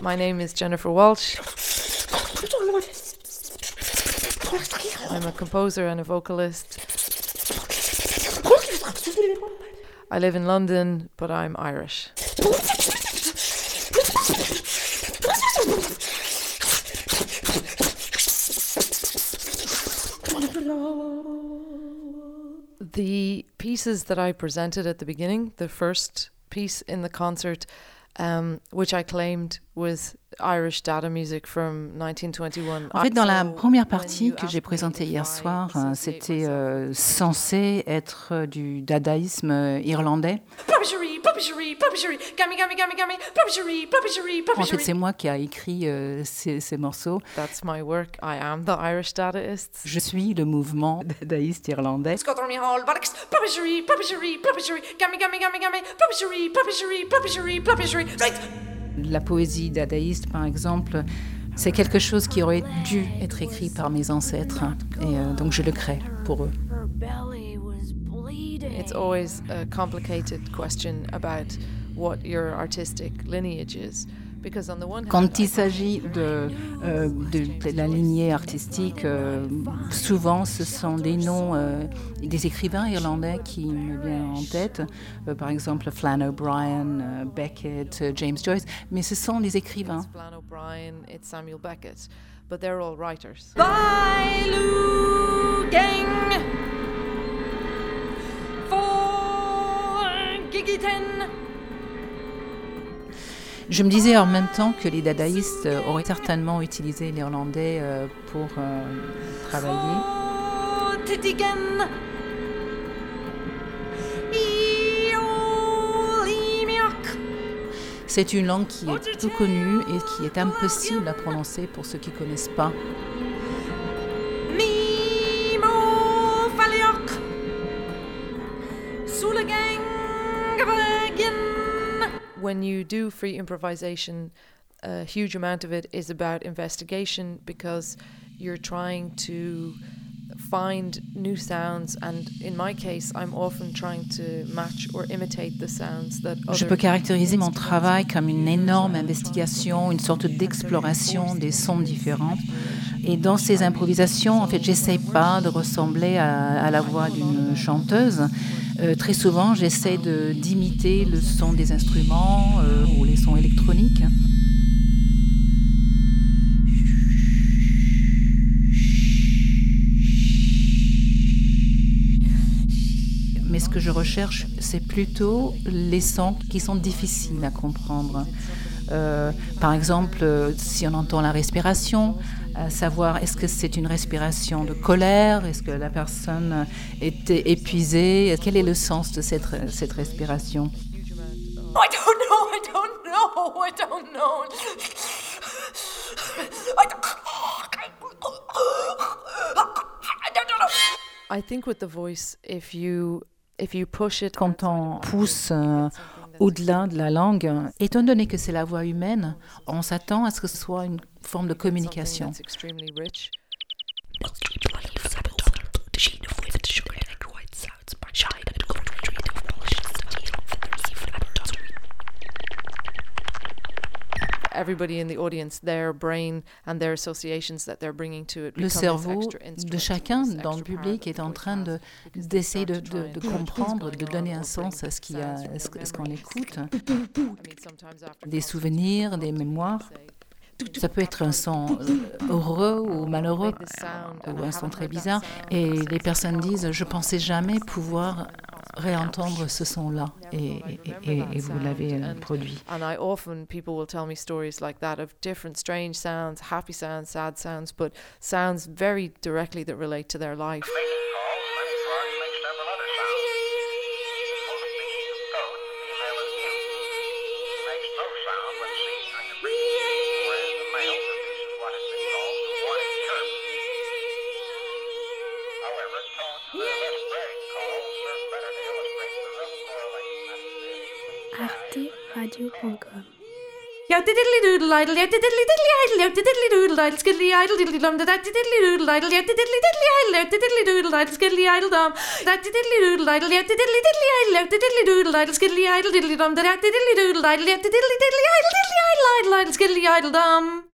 My name is Jennifer Walsh. I'm a composer and a vocalist. I live in London, but I'm Irish. The pieces that I presented at the beginning, the first piece in the concert, um, which I claimed was Irish data music from 1921. En fait, dans la première partie que j'ai présentée hier soir, euh, c'était euh, censé être euh, du dadaïsme irlandais. En fait, c'est moi qui a écrit euh, ces, ces morceaux. That's my work. I am the Irish Dadaist. Je suis le mouvement dadaïste irlandais. La poésie dadaïste, par exemple, c'est quelque chose qui aurait dû être écrit par mes ancêtres. Et euh, donc je le crée pour eux. It's always a complicated question about what your artistic lineage is. Because on the one hand, Quand il s'agit de, euh, de- de la lignée artistique, euh, souvent ce sont des noms euh, des écrivains irlandais qui me viennent en tête. Par exemple, Flann O'Brien, Beckett, James Joyce. Mais ce sont des écrivains. Flann O'Brien, it's Samuel Beckett, but they're all writers. Je me disais en même temps que les dadaïstes euh, auraient certainement utilisé l'irlandais euh, pour euh, travailler. C'est une langue qui est peu connue et qui est impossible à prononcer pour ceux qui ne connaissent pas. When you do free improvisation, a huge amount of it is about investigation because you're trying to find new sounds and in my case I'm often trying to match or imitate the sounds that Je peux caractériser mon travail comme une énorme investigation, une sorte d'exploration des sons différents. Et dans ces improvisations, en fait, j'essaie pas de ressembler à, la voix d'une chanteuse. Euh, très souvent, j'essaie d'imiter le son des instruments euh, ou les sons électroniques. Mais ce que je recherche, c'est plutôt les sons qui sont difficiles à comprendre. Euh, par exemple, euh, si on entend la respiration, à savoir est-ce que c'est une respiration de colère, est-ce que la personne est épuisée, quel est le sens de cette, cette respiration? I don't know, I don't know, I don't know. I don't, I don't know. I think with the voice if you if you push it Quand on pousse euh, au-delà de la langue, étant donné que c'est la voix humaine, on s'attend à ce que ce soit une forme de communication. Everybody in the audience their brain and their associations that they're bringing to it Le cerveau de chacun dans le public est en train de- d'essayer de, comprendre, de donner on un sens à ce qu'il y a- sounds from à ce, qu'on écoute. Des souvenirs, des mémoires. Ça peut être un son euh, heureux ou malheureux, ou un son très bizarre. Et les personnes disent, je pensais jamais young." pouvoir réentendre ce son-là. Euh, produit. And I often people will tell me stories like that of different strange sounds, happy sounds, sad sounds, but sounds very directly that relate to their life. arteradio.com. Yo diddly doodle idle, yo diddly diddly idle, yo diddly doodle idle, skiddly idle diddly dum, da diddly doodle idle, yo diddly diddly idle, yo diddly doodle idle, skiddly idle dum, da diddly doodle idle, yo diddly diddly idle, yo dum, da idle, skiddly idle dum.